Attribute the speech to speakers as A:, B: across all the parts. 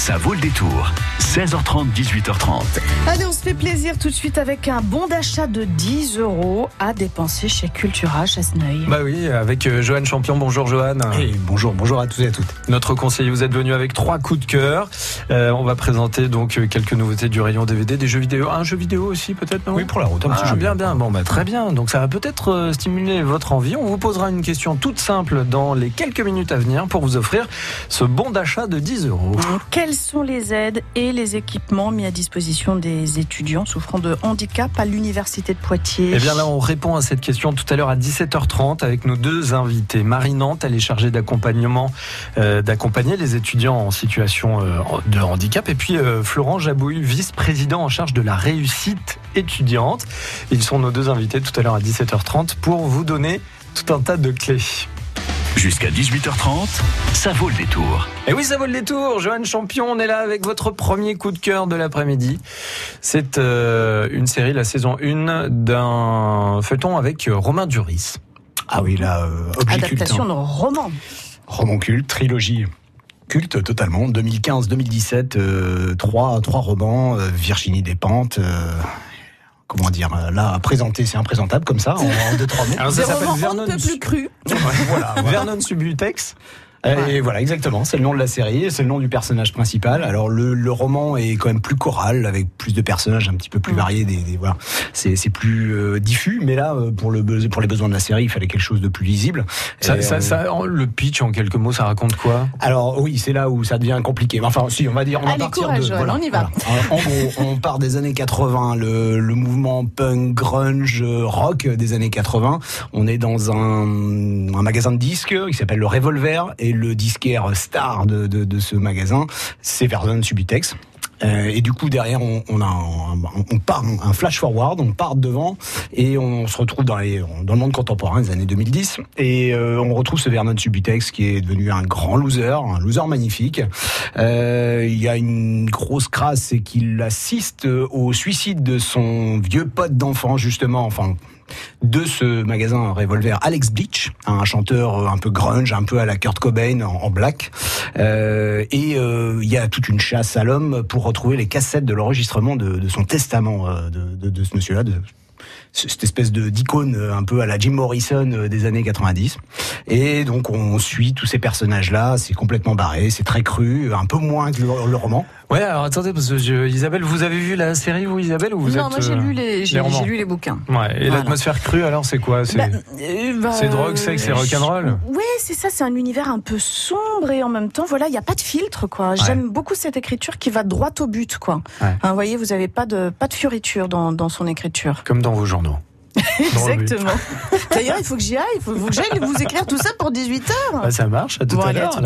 A: Ça vaut le détour. 16h30, 18h30.
B: Allez, on se fait plaisir tout de suite avec un bon d'achat de 10 euros à dépenser chez Cultura Chasseneuil.
C: Bah oui, avec euh, Johan Champion. Bonjour Johan.
D: Et bonjour, bonjour à tous et à toutes.
C: Notre conseiller, vous êtes venu avec trois coups de cœur. Euh, on va présenter donc euh, quelques nouveautés du rayon DVD, des jeux vidéo. Un jeu vidéo aussi peut-être non?
D: Oui, pour la route, un petit
C: Ah,
D: jeu.
C: bien, bien. Bon, bah, très bien. Donc, ça va peut-être euh, stimuler votre envie. On vous posera une question toute simple dans les quelques minutes à venir pour vous offrir ce bon d'achat de 10 euros.
B: Quelles sont les aides et les équipements mis à disposition des étudiants souffrant de handicap à l'université de Poitiers?
C: Eh bien là, on répond à cette question tout à l'heure à 17h30 avec nos deux invités. Marie Nantes, elle est chargée d'accompagnement, euh, d'accompagner les étudiants en situation euh, de handicap. Et puis euh, Florent Jabouille, vice-président en charge de la réussite étudiante. Ils sont nos deux invités tout à l'heure à 17h30 pour vous donner tout un tas de clés.
A: Jusqu'à 18h30, ça vaut le détour.
C: Et oui, ça vaut le détour. Johan Champion, on est là avec votre premier coup de cœur de l'après-midi. C'est euh, une série, la saison 1, d'un feuilleton avec euh, Romain Duris.
D: Ah oui, là, euh, objet culte.
B: Adaptation
D: hein.
B: de roman.
D: Roman culte, trilogie culte totalement. 2015-2017, euh, trois, trois romans, euh, Virginie Despentes. Comment dire, euh, là, à présenter, c'est imprésentable comme ça, en, en deux, trois mots.
C: Alors ça s'appelle Vernon,
B: ne peut plus cru.
D: voilà, voilà.
C: Vernon Subutex.
D: Et voilà, exactement. C'est le nom de la série, c'est le nom du personnage principal. Alors le, le roman est quand même plus choral, avec plus de personnages un petit peu plus variés. Des, des- voilà, c'est c'est plus euh, diffus. Mais là, euh, pour le pour les besoins de la série, il fallait quelque chose de plus lisible.
C: Ça,
D: Et,
C: ça,
D: euh,
C: ça- le pitch en quelques mots, ça raconte quoi?
D: Alors oui, c'est là où ça devient compliqué. Enfin, si, on va dire, on va
B: Allez,
D: partir
B: courage,
D: de.
B: On y va.
D: voilà. En en gros, on part des années 80, le, le mouvement punk, grunge, euh, rock des années 80. On est dans un, un magasin de disques qui s'appelle le Revolver et le disquaire star de, ce magasin, c'est Vernon Subutex. Euh, et du coup derrière on, on un, on part un flash forward, on part devant et on se retrouve dans le monde contemporain des années 2010 et euh, on retrouve ce Vernon Subutex qui est devenu un grand loser, un loser magnifique. Euh, il y a une grosse crasse, c'est qu'il assiste au suicide de son vieux pote d'enfant justement, enfin de ce magasin Revolver, Alex Bleach, un chanteur un peu grunge, un peu à la Kurt Cobain en, black. Euh, et euh, il y a toute une chasse à l'homme pour retrouver les cassettes de l'enregistrement de, son testament euh, de, ce monsieur-là, cette espèce de d'icône euh, un peu à la Jim Morrison euh, des années 90. Et donc on suit tous ces personnages-là, c'est complètement barré, c'est très cru, un peu moins que le roman.
C: Ouais, alors attendez, parce que je- Isabelle, vous avez vu la série, vous, Isabelle, ou vous
B: non,
C: êtes,
B: moi j'ai
C: euh,
B: lu les, j'ai, lu les bouquins.
C: Ouais, et
B: Voilà.
C: l'atmosphère crue, alors c'est quoi? C'est
B: Bah, euh, bah,
C: c'est drogue, sexe et rock'n'roll?
B: Ouais, c'est ça, c'est un univers un peu sombre et en même temps, voilà, il n'y a pas de filtre, quoi. J'aime beaucoup cette écriture qui va droit au but, quoi.
C: Ouais.
B: Hein, vous voyez, vous n'avez pas de, pas de fioriture dans, dans son écriture.
C: comme dans vos journaux.
B: Exactement. D'ailleurs, il faut que j'y aille, il faut, faut que j'aille vous écrire tout ça pour 18h.
C: Ah, ça marche, à tout
B: Bon,
C: à l'heure.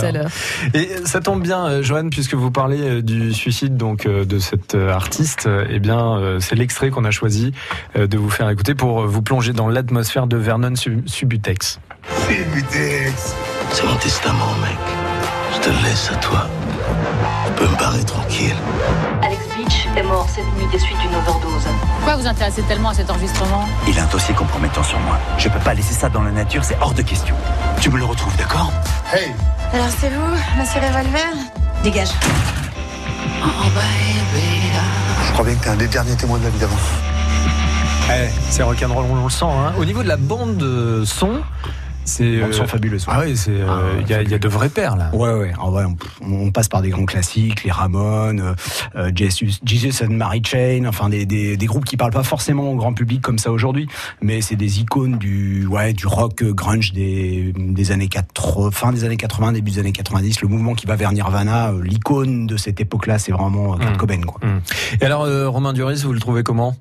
C: Et ça tombe bien, euh, Joanne, puisque vous parlez euh, du suicide donc euh, de cet artiste. Eh bien, c'est l'extrait qu'on a choisi de vous faire écouter pour vous plonger dans l'atmosphère de Vernon Sub- Subutex.
E: C'est mon testament, mec. Je te le laisse à toi. Tu peux me barrer tranquille.
F: Alex Beach est mort cette nuit des suites d'une overdose.
G: Pourquoi vous intéressez tellement à cet enregistrement?
E: Il a un dossier compromettant sur moi. Je peux pas laisser ça dans la nature, c'est hors de question. Tu me le retrouves, d'accord?
G: Alors c'est vous, monsieur Revolver? Dégage.
H: Je crois bien que t'es un des derniers témoins de la vie d'avant.
C: Eh, c'est rock'n'roll, on le sent. Hein. Au niveau de la bande son, c'est
D: Bande son fabuleuse, ouais.
C: Ah oui, c'est euh,
D: Ah,
C: il y, a- il y a de vrais pères là.
D: Ouais, ouais. En vrai, on, on passe par des grands classiques, les Ramones, euh, euh, Jesus, Jesus and Mary Chain, enfin des, des, des groupes qui parlent pas forcément au grand public comme ça aujourd'hui, mais c'est des icônes du ouais du rock euh, grunge des, des années 80, fin des années 80, début des années 90, le mouvement qui va vers Nirvana, euh, l'icône de cette époque-là, c'est vraiment euh, Kurt
C: Mm.
D: Cobain, quoi.
C: Et alors, euh, Romain Duris, vous le trouvez comment?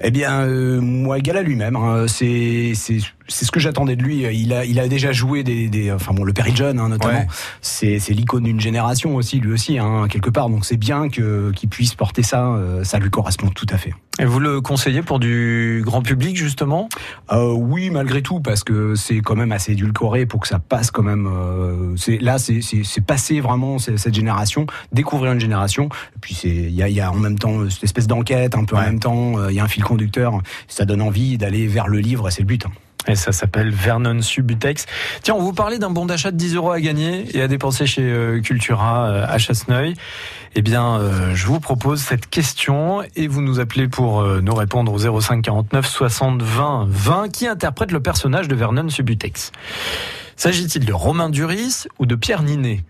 D: Eh bien, euh, moi, égal à lui-même. hein, c'est c'est c'est ce que j'attendais de lui. Il a il a déjà joué des, des enfin bon le Perry John hein, notamment.
C: Ouais.
D: C'est c'est l'icône d'une génération aussi lui aussi hein, quelque part. Donc c'est bien que qu'il puisse porter ça. euh, ça lui correspond tout à fait.
C: Et vous le conseillez pour du grand public justement?
D: Euh, oui, malgré tout, parce que c'est quand même assez édulcoré pour que ça passe quand même. euh, c'est là, c'est c'est c'est passé vraiment cette génération, découvrir une génération. Et puis c'est il y a, il y a en même temps cette espèce d'enquête, un peu en même temps. Il y a un fil conducteur. Ça donne envie d'aller vers le livre. et C'est le but. hein.
I: Et ça s'appelle Vernon Subutex. Tiens, on vous parlait d'un bon d'achat de 10 euros à gagner et à dépenser chez euh, Cultura euh, à Chasseneuil. Eh bien, euh, je vous propose cette question et vous nous appelez pour nous répondre au 05 49 60 20 20 qui interprète le personnage de Vernon Subutex? S'agit-il de Romain Duris ou de Pierre Ninet?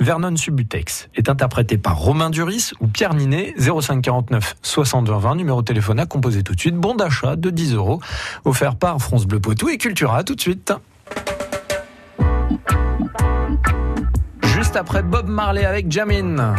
I: Vernon Subutex est interprété par Romain Duris ou Pierre Ninet, 0549 60 20 numéro de téléphone à composer tout de suite. Bon d'achat de 10 euros, offert par France Bleu Poitou et Cultura. Tout de suite. Juste après Bob Marley avec Jamin.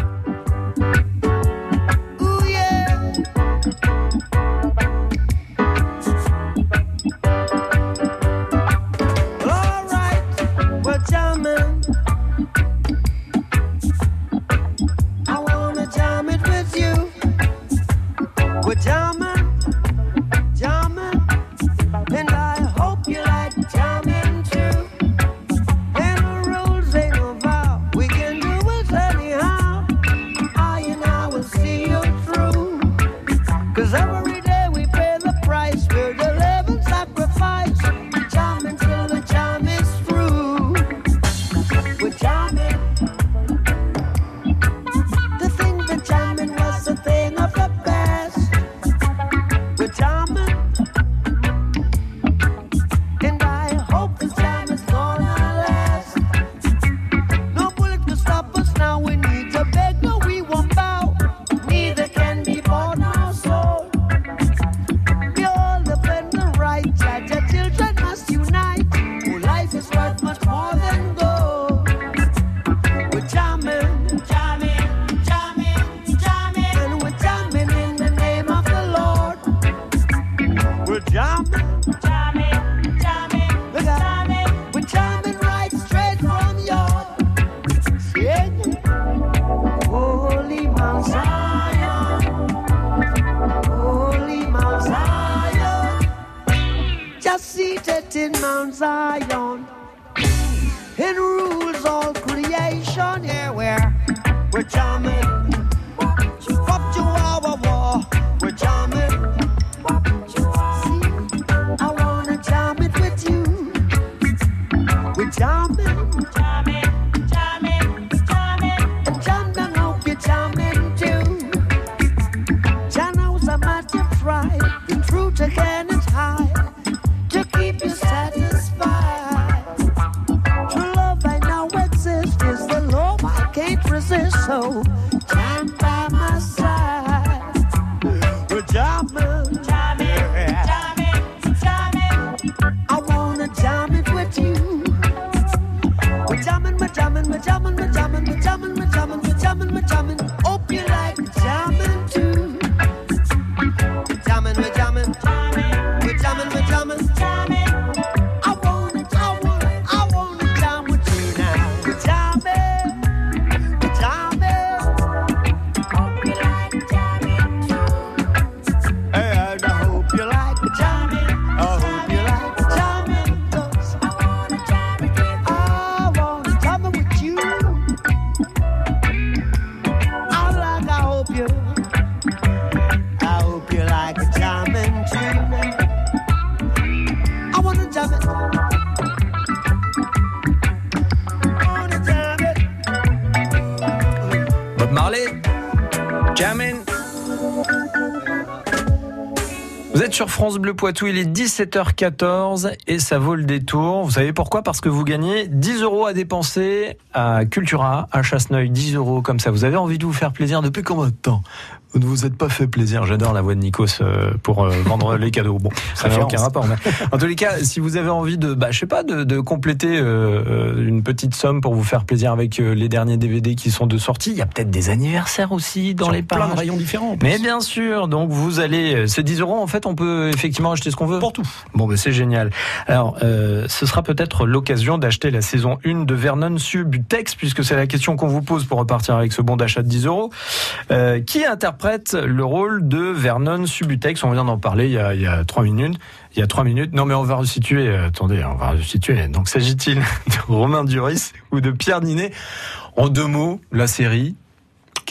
I: We're jamming, jamming, jamming, Look out. jamming. We're jamming right straight from your yeah, yeah. holy Mount Zion, holy Mount Zion. Just seated in Mount Zion. Jumping, jumping. Sur France Bleu Poitou, il est 17h14 et ça vaut le détour. Vous savez pourquoi? Parce que vous gagnez 10 euros à dépenser à Cultura, à Chasseneuil, 10 euros comme ça. Vous avez envie de vous faire plaisir depuis combien de temps? Ne vous êtes pas fait plaisir. J'adore la voix de Nikos euh, pour euh, vendre les cadeaux. Bon, ça n'a aucun rapport. Mais en tous les cas, si vous avez envie de, bah, je sais pas, de, de compléter euh, une petite somme pour vous faire plaisir avec les derniers DVD qui sont de sortie, il y a peut-être des anniversaires aussi dans les
D: plein de rayons différents.
I: Mais bien sûr, donc vous allez, c'est 10 euros en fait, on peut effectivement acheter ce qu'on veut.
D: Pour tout.
I: Bon, ben c'est génial. Alors, ce sera peut-être l'occasion d'acheter la saison 1 de Vernon Subutex, puisque c'est la question qu'on vous pose pour repartir avec ce bon d'achat de 10 euros. qui interprète le rôle de Vernon Subutex. On vient d'en parler il y, a, il trois minutes. Il y a trois minutes. Non, mais on va resituer. Euh, attendez, on va resituer. Donc, s'agit-il de Romain Duris ou de Pierre Ninet? En deux mots, la série.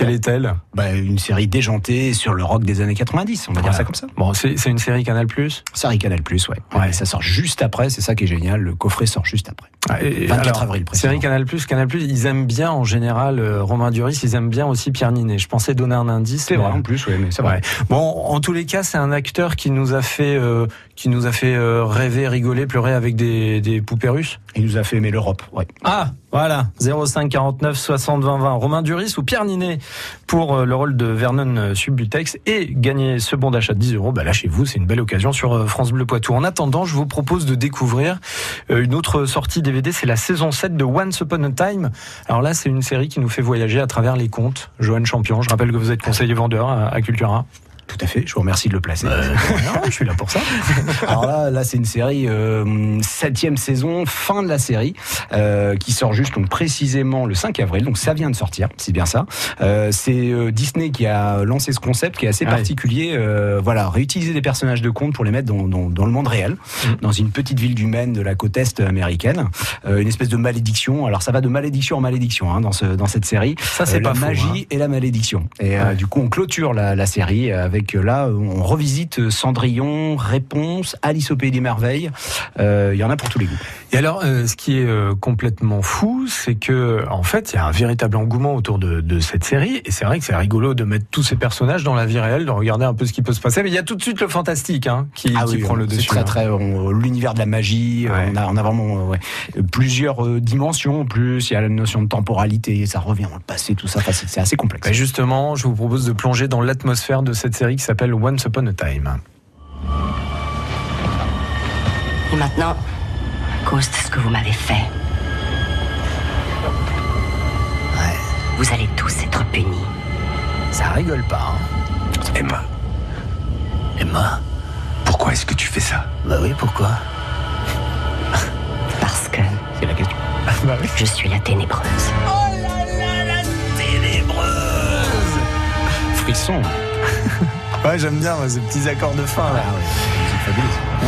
C: Quelle est-elle
D: bah, Une série déjantée sur le rock des années 90, on va dire ça comme ça.
C: Bon, c'est une série Canal Plus
D: Série Canal Plus, ouais. ouais. Ça sort juste après, c'est ça qui est génial, le coffret sort juste après.
C: Ah, et 24 alors, avril, Série Canal Plus, Canal Plus, ils aiment bien en général euh, Romain Duris, ils aiment bien aussi Pierre Ninet. Je pensais donner un indice.
D: C'est vrai en plus, oui, mais c'est vrai.
C: Bon, en tous les cas, c'est un acteur qui nous a fait, euh, qui nous a fait euh, rêver, rigoler, pleurer avec des, des poupées russes.
D: Il nous a fait aimer l'Europe, ouais.
C: Ah, voilà, 05 49 60 20 20. Romain Duris ou Pierre Ninet pour euh, le rôle de Vernon euh, Subutex et gagner ce bon d'achat de 10 euros. Bah lâchez-vous, c'est une belle occasion sur France Bleu Poitou. En attendant, je vous propose de découvrir une autre sortie DVD, c'est la saison 7 de Once Upon a Time. Alors là, c'est une série qui nous fait voyager à travers les contes. Joanne Champion, je rappelle que vous êtes conseiller vendeur à Cultura.
D: Tout à fait. Je vous remercie de le placer.
C: Euh, je suis là pour ça.
D: Alors là, là, c'est une série euh, septième saison, fin de la série, euh, qui sort juste donc précisément le 5 avril. Donc ça vient de sortir, c'est bien ça. Euh, c'est euh, Disney qui a lancé ce concept qui est assez particulier. voilà, réutiliser des personnages de contes pour les mettre dans, dans, dans le monde réel, mm. dans une petite ville du Maine de la côte est américaine. une espèce de malédiction. Alors ça va de malédiction en malédiction hein, dans ce dans cette série.
C: Ça c'est pas
D: la magie
C: hein.
D: et la malédiction. Et du coup, on clôture la, la série avec que là, on revisite Cendrillon, Réponse, Alice au Pays des Merveilles. Euh, il y en a pour tous les goûts.
C: Et alors, euh, ce qui est euh, complètement fou, c'est que en fait, il y a un véritable engouement autour de, de cette série. Et c'est vrai que c'est rigolo de mettre tous ces personnages dans la vie réelle, de regarder un peu ce qui peut se passer. Mais il y a tout de suite le fantastique hein, qui,
D: ah
C: qui prend le dessus.
D: C'est très très l'univers de la magie. On, a, on a vraiment ouais, plusieurs dimensions. En plus, il y a la notion de temporalité. Ça revient dans le passé, tout ça. c'est assez complexe.
C: Et justement, je vous propose de plonger dans l'atmosphère de cette série qui s'appelle Once Upon a Time.
J: Et maintenant, à cause de ce que vous m'avez fait, ouais. vous allez tous être punis.
C: Ça rigole pas. Hein.
E: Emma. Emma, pourquoi est-ce que tu fais ça?
J: Bah oui, pourquoi? Parce que.
D: C'est la question.
J: bah oui. Je suis la ténébreuse.
C: Oh là là, la ténébreuse
D: Frisson.
C: Ouais, j'aime bien ces petits accords de fin. Là.
D: Ah.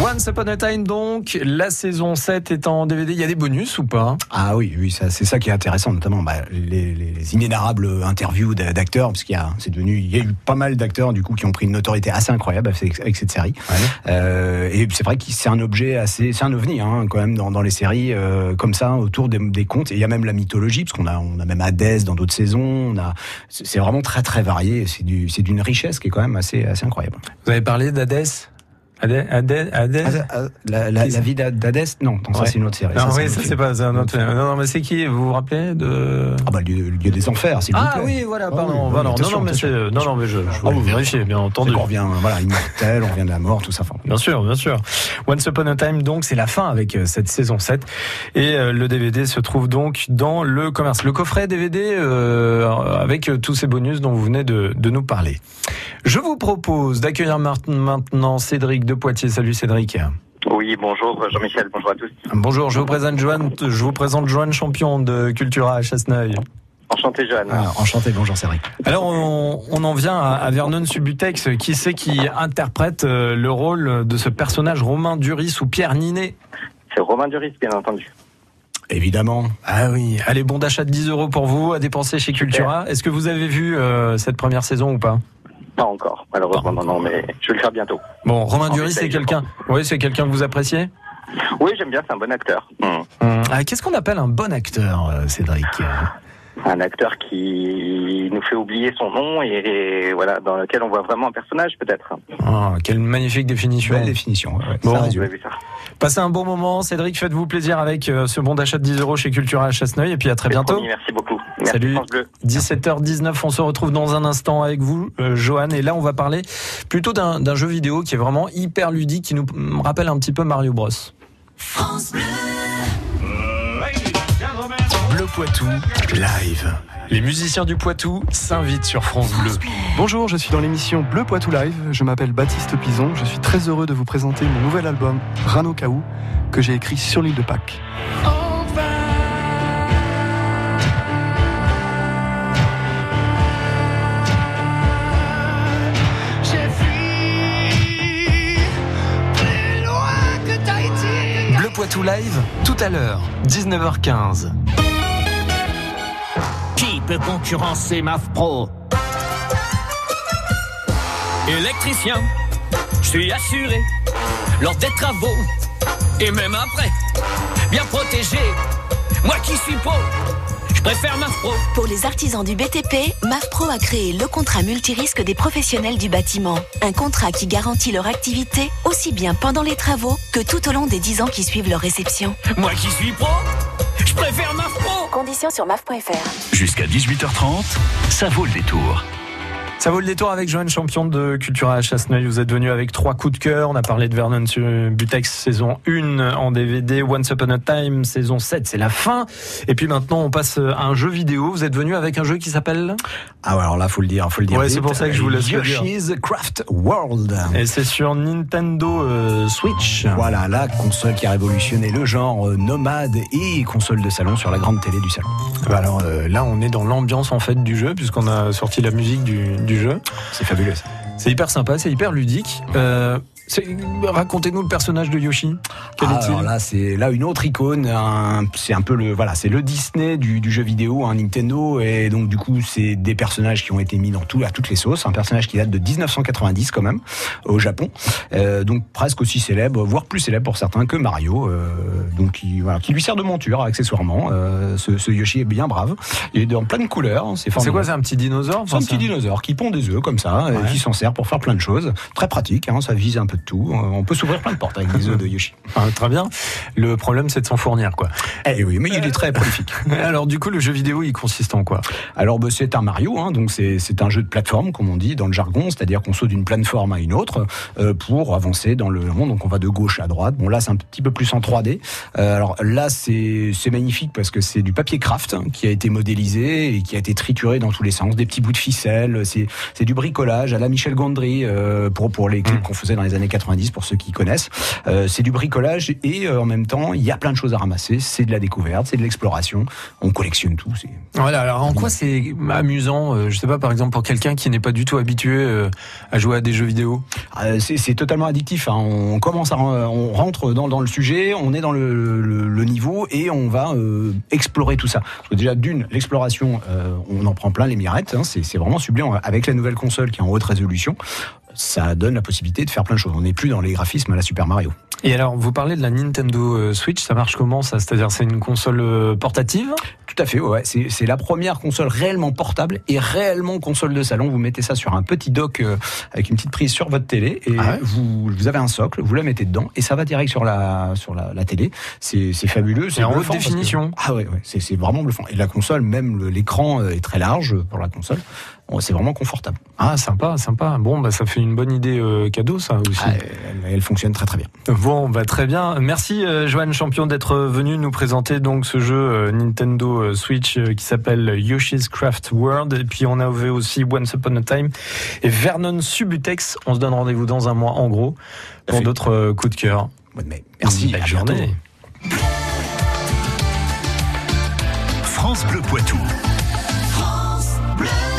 C: Once Upon a Time donc, la saison 7 est en DVD. Il y a des bonus ou pas?
D: Ah oui, oui, c'est ça qui est intéressant, notamment bah, les, les, inénarrables interviews d'acteurs, parce qu'il y a, c'est devenu, il y a eu pas mal d'acteurs du coup qui ont pris une notoriété assez incroyable avec, avec cette série. Ouais. Euh, et c'est vrai que c'est un objet assez, c'est un ovni hein, quand même dans, dans les séries euh, comme ça autour des, des contes. Et il y a même la mythologie, parce qu'on a, on a même Hadès dans d'autres saisons. On a, c'est vraiment très très varié. C'est du, c'est d'une richesse qui est quand même assez, assez incroyable.
C: Vous avez parlé d'Hadès? Hadès, Hadès, Hadès
D: la, la, la, vie d'Hadès Non, non ça c'est une autre série.
C: Non, ça, oui, ça c'est pas un autre. Non, non, mais c'est qui? Vous vous rappelez de
D: Ah bah le lieu, des enfers, s'il
C: ah,
D: vous plaît.
C: Ah oui, voilà, pardon. Oh, oui, non, non, mais c'est non, non, mais je, je ah, vous vérifier, bien entendu.
D: On revient, voilà, immortel, on revient de la mort, tout ça.
C: Bien sûr, bien sûr. Once Upon a Time, donc, c'est la fin avec euh, cette saison 7 et euh, le DVD se trouve donc dans le commerce. Le coffret DVD euh, avec euh, tous ces bonus dont vous venez de, de nous parler. Je vous propose d'accueillir maintenant Cédric de Poitiers. Salut Cédric.
K: Oui, bonjour Jean-Michel, bonjour à tous.
C: Bonjour, je vous présente Joanne, je vous présente Joanne Champion de Cultura à Chasseneuil.
K: Enchanté Joanne.
D: Ah, enchanté, bonjour Cédric.
C: Alors on, on en vient à, à, Vernon Subutex, qui c'est qui interprète euh, le rôle de ce personnage Romain Duris ou Pierre Ninet?
K: C'est Romain Duris bien entendu.
D: Évidemment.
C: Ah oui. Allez, bon d'achat de 10 euros pour vous à dépenser chez Cultura. Est-ce que vous avez vu euh, cette première saison ou pas?
K: Pas encore, malheureusement, non, non, mais je vais le faire bientôt.
C: Bon, Romain Duris, c'est quelqu'un. Oui, c'est quelqu'un que vous appréciez?
K: Oui, j'aime bien, c'est un bon acteur.
C: Mmh. Mmh. Ah, Qu'est-ce qu'on appelle un bon acteur, euh, Cédric?
K: Un acteur qui nous fait oublier son nom et, et, voilà dans lequel on voit vraiment un personnage peut-être.
C: Oh, quelle magnifique définition.
D: Belle définition. Ouais,
C: bon, ça ça. Passez un bon moment, Cédric. Faites-vous plaisir avec euh, ce bon d'achat de 10 euros chez Cultura à Chasseneuil et puis à très bientôt.
K: Promis, merci beaucoup. Merci
C: Salut. 17h19, on se retrouve dans un instant avec vous, euh, Johan. Et là, on va parler plutôt d'un jeu vidéo qui est vraiment hyper ludique, qui nous rappelle un petit peu Mario Bros. France Bleu.
A: Bleu Poitou, live.
C: Les musiciens du Poitou s'invitent sur France Bleu.
L: Bonjour, je suis dans l'émission Bleu Poitou Live. Je m'appelle Baptiste Pison. Je suis très heureux de vous présenter mon nouvel album Rano Kaou que j'ai écrit sur l'île de Pâques.
A: Bleu Poitou Live, tout à l'heure, 19h15
M: peut concurrencer MAF Pro électricien. Je suis assuré lors des travaux et même après, bien protégé. Moi qui suis pro, je préfère MAF Pro.
N: Pour les artisans du BTP, MAF Pro a créé le contrat multirisque des professionnels du bâtiment. Un contrat qui garantit leur activité aussi bien pendant les travaux que tout au long des 10 ans qui suivent leur réception.
M: Moi qui suis pro, je préfère MAF Pro.
N: Conditions sur MAF.fr.
A: Jusqu'à 18h30, ça vaut le détour.
C: Ça vaut le détour avec Joanne Champion de Cultura à Chasseneuil. Vous êtes venu avec trois coups de cœur. On a parlé de Vernon Butex saison 1 en DVD, Once Upon a Time saison 7, c'est la fin. Et puis maintenant, on passe à un jeu vidéo. Vous êtes venu avec un jeu qui s'appelle?
D: Ah alors là, faut le dire, faut le dire.
C: Ouais, c'est pour ça que je vous laisse
D: Yoshi's Craft World.
C: Et c'est sur Nintendo euh, Switch.
D: Voilà, la console qui a révolutionné le genre euh, nomade et console de salon sur la grande télé du salon.
C: Bah alors euh, là, on est dans l'ambiance en fait du jeu puisqu'on a sorti la musique du, du jeu.
D: C'est fabuleux.
C: C'est hyper sympa, c'est hyper ludique. Euh, Racontez-nous le personnage de Yoshi.
D: Quel ah, alors là, c'est là une autre icône. C'est un peu le voilà, c'est le Disney du, du, jeu vidéo, un hein, Nintendo, et donc du coup, c'est des personnages qui ont été mis dans tout à toutes les sauces. Un personnage qui date de 1990 quand même au Japon, euh, donc presque aussi célèbre, voire plus célèbre pour certains que Mario. Euh, donc qui, voilà, qui lui sert de monture accessoirement. Euh, ce, ce, Yoshi est bien brave. Il est dans plein de couleurs. Hein,
C: c'est quoi, c'est un petit dinosaure
D: C'est un petit dinosaure qui pond des œufs comme ça, et qui s'en sert pour faire plein de choses. Très pratique. Hein, ça vise un peu de tout. On peut s'ouvrir plein de portes avec les œufs de Yoshi.
C: Ah, très bien. Le problème, c'est de s'en fournir, quoi.
D: Eh oui, mais il est très prolifique.
C: Alors, du coup, le jeu vidéo, il consiste en quoi?
D: Alors, bah, c'est un Mario, hein, donc c'est un jeu de plateforme, comme on dit dans le jargon, c'est-à-dire qu'on saute d'une plateforme à une autre euh, pour avancer dans le monde. Donc, on va de gauche à droite. Bon, là, c'est un petit peu plus en 3D. Euh, alors là, c'est magnifique parce que c'est du papier craft qui a été modélisé et qui a été trituré dans tous les sens, des petits bouts de ficelle. C'est du bricolage à la Michel Gondry euh, pour pour les clips mmh. qu'on faisait dans les années 90 pour ceux qui connaissent. Euh, c'est du bricolage et euh, en même temps, il y a plein de choses à ramasser. C'est de la découverte, c'est de l'exploration. On collectionne tout.
C: Voilà. Alors en quoi c'est amusant euh, Je sais pas, par exemple, pour quelqu'un qui n'est pas du tout habitué à jouer à des jeux vidéo?
D: c'est totalement addictif. Hein. On commence à, on rentre dans, dans, le sujet, on est dans le, le, niveau et on va explorer tout ça. Parce que déjà d'une, l'exploration, on en prend plein les mirettes. Hein. C'est vraiment sublime avec la nouvelle console qui est en haute résolution ça donne la possibilité de faire plein de choses. On n'est plus dans les graphismes à la Super Mario.
C: Et alors, vous parlez de la Nintendo euh, Switch, ça marche comment ça? C'est-à-dire, c'est une console euh, portative?
D: Tout à fait, ouais. C'est la première console réellement portable et réellement console de salon. Vous mettez ça sur un petit dock euh, avec une petite prise sur votre télé et ah vous, vous, avez un socle, vous la mettez dedans et ça va direct sur la, sur la, la télé. C'est fabuleux.
C: C'est en haute définition.
D: ah ouais, ouais c'est vraiment bluffant. Et la console, même l'écran est très large pour la console c'est vraiment confortable.
C: Ah, sympa, sympa. Bon, bah, ça fait une bonne idée euh, cadeau, ça aussi. Ah,
D: elle, fonctionne très très bien.
C: Bon, bah, très bien. Merci, euh, Joanne Champion, d'être venu nous présenter donc ce jeu euh, Nintendo Switch qui s'appelle Yoshi's Craft World. Et puis, on avait aussi Once Upon a Time et Vernon Subutex. On se donne rendez-vous dans un mois, en gros, pour d'autres coups de cœur.
D: Bonne mai. Merci.
C: Belle journée.
A: France Bleu Poitou.